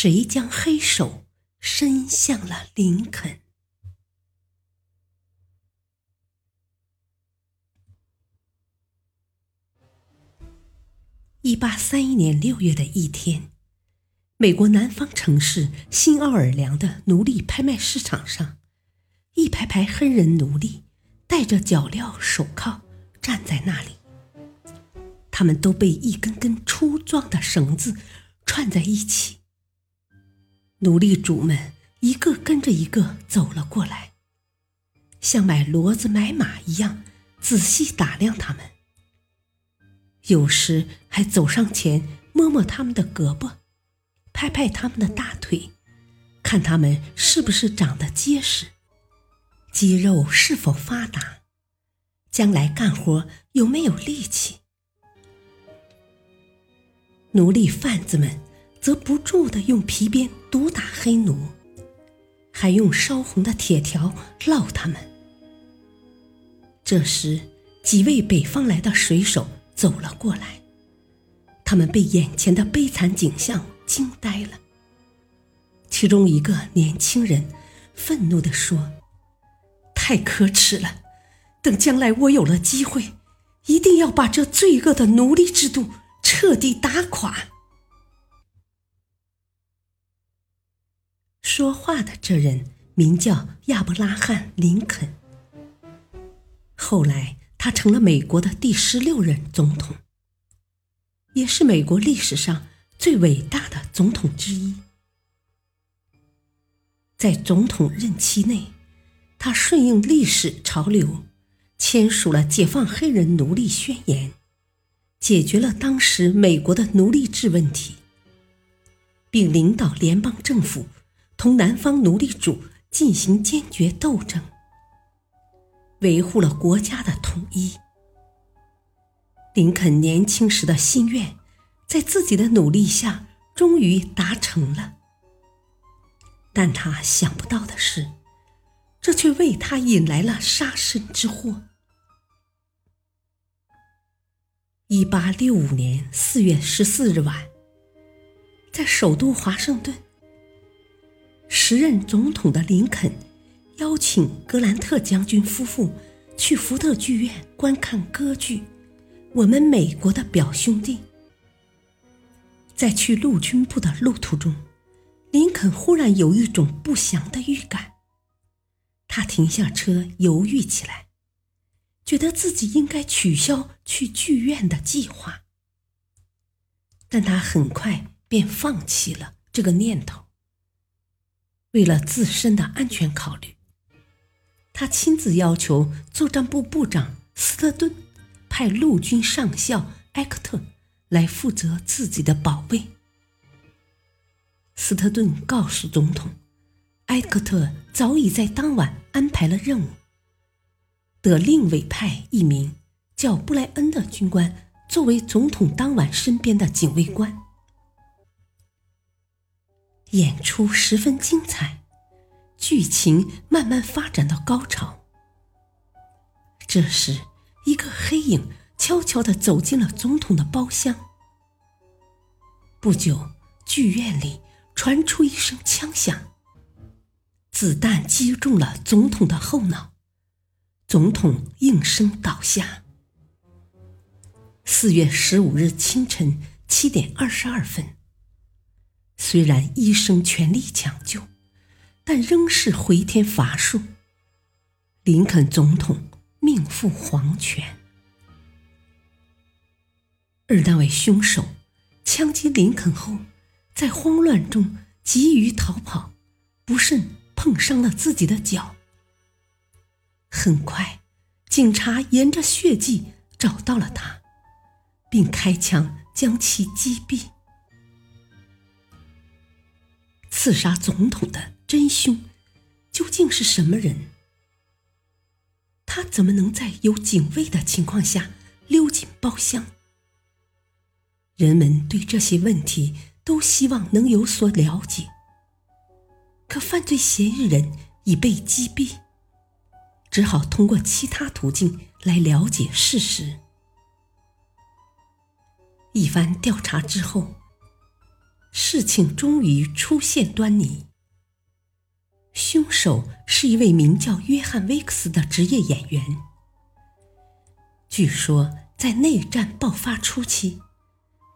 谁将黑手伸向了林肯？一八三一年六月的一天，美国南方城市新奥尔良的奴隶拍卖市场上，一排排黑人奴隶戴着脚镣手铐站在那里，他们都被一根根粗壮的绳子串在一起。奴隶主们一个跟着一个走了过来，像买骡子买马一样仔细打量他们，有时还走上前摸摸他们的胳膊，拍拍他们的大腿，看他们是不是长得结实，肌肉是否发达，将来干活有没有力气。奴隶贩子们。则不住地用皮鞭毒打黑奴，还用烧红的铁条烙他们。这时，几位北方来的水手走了过来，他们被眼前的悲惨景象惊呆了。其中一个年轻人愤怒地说：“太可耻了！等将来我有了机会，一定要把这罪恶的奴隶制度彻底打垮。”说话的这人名叫亚伯拉罕·林肯。后来，他成了美国的第十六任总统，也是美国历史上最伟大的总统之一。在总统任期内，他顺应历史潮流，签署了解放黑人奴隶宣言，解决了当时美国的奴隶制问题，并领导联邦政府。同南方奴隶主进行坚决斗争，维护了国家的统一。林肯年轻时的心愿，在自己的努力下终于达成了。但他想不到的是，这却为他引来了杀身之祸。一八六五年四月十四日晚，在首都华盛顿。时任总统的林肯邀请格兰特将军夫妇去福特剧院观看歌剧《我们美国的表兄弟》。在去陆军部的路途中，林肯忽然有一种不祥的预感。他停下车，犹豫起来，觉得自己应该取消去剧院的计划。但他很快便放弃了这个念头。为了自身的安全考虑，他亲自要求作战部部长斯特顿派陆军上校埃克特来负责自己的保卫。斯特顿告诉总统，埃克特早已在当晚安排了任务，得另委派一名叫布莱恩的军官作为总统当晚身边的警卫官。演出十分精彩，剧情慢慢发展到高潮。这时，一个黑影悄悄地走进了总统的包厢。不久，剧院里传出一声枪响，子弹击中了总统的后脑，总统应声倒下。四月十五日清晨七点二十二分。虽然医生全力抢救，但仍是回天乏术。林肯总统命赴黄泉。而那位凶手枪击林肯后，在慌乱中急于逃跑，不慎碰伤了自己的脚。很快，警察沿着血迹找到了他，并开枪将其击毙。刺杀总统的真凶究竟是什么人？他怎么能在有警卫的情况下溜进包厢？人们对这些问题都希望能有所了解，可犯罪嫌疑人已被击毙，只好通过其他途径来了解事实。一番调查之后，事情终于出现端倪。凶手是一位名叫约翰·威克斯的职业演员。据说，在内战爆发初期，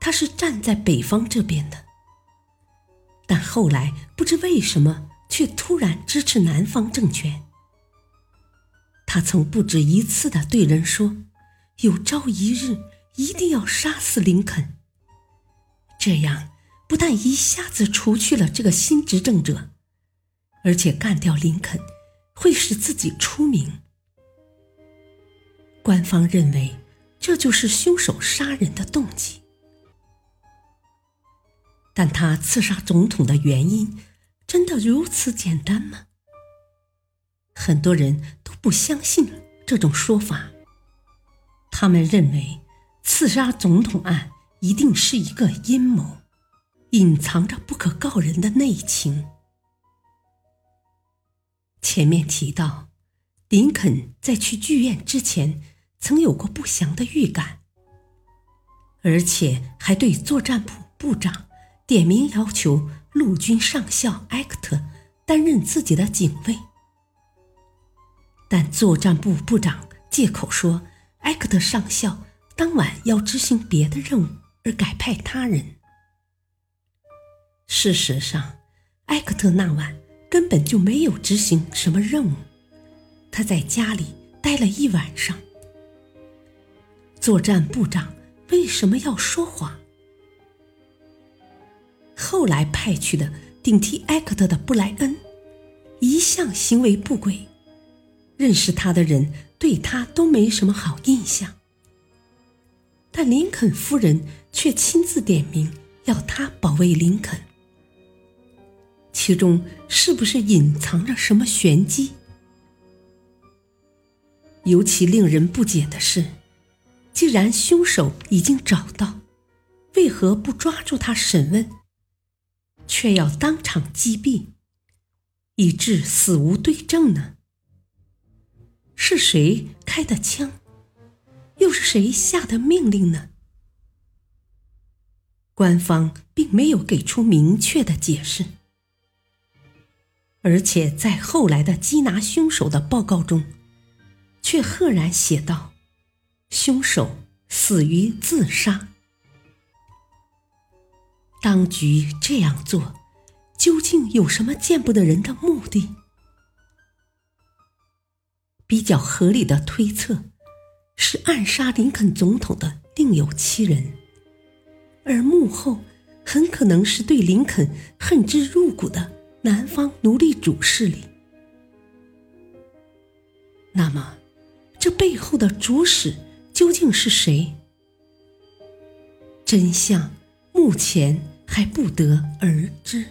他是站在北方这边的，但后来不知为什么却突然支持南方政权。他曾不止一次的对人说：“有朝一日。”一定要杀死林肯，这样不但一下子除去了这个新执政者，而且干掉林肯会使自己出名。官方认为这就是凶手杀人的动机，但他刺杀总统的原因真的如此简单吗？很多人都不相信这种说法，他们认为。刺杀总统案一定是一个阴谋，隐藏着不可告人的内情。前面提到，林肯在去剧院之前曾有过不祥的预感，而且还对作战部部长点名要求陆军上校埃克特担任自己的警卫，但作战部部长借口说埃克特上校。当晚要执行别的任务而改派他人。事实上，埃克特那晚根本就没有执行什么任务，他在家里待了一晚上。作战部长为什么要说谎？后来派去的顶替埃克特的布莱恩，一向行为不轨，认识他的人对他都没什么好印象。但林肯夫人却亲自点名要他保卫林肯，其中是不是隐藏着什么玄机？尤其令人不解的是，既然凶手已经找到，为何不抓住他审问，却要当场击毙，以致死无对证呢？是谁开的枪？又是谁下的命令呢？官方并没有给出明确的解释，而且在后来的缉拿凶手的报告中，却赫然写道：“凶手死于自杀。”当局这样做，究竟有什么见不得人的目的？比较合理的推测。是暗杀林肯总统的另有其人，而幕后很可能是对林肯恨之入骨的南方奴隶主势力。那么，这背后的主使究竟是谁？真相目前还不得而知。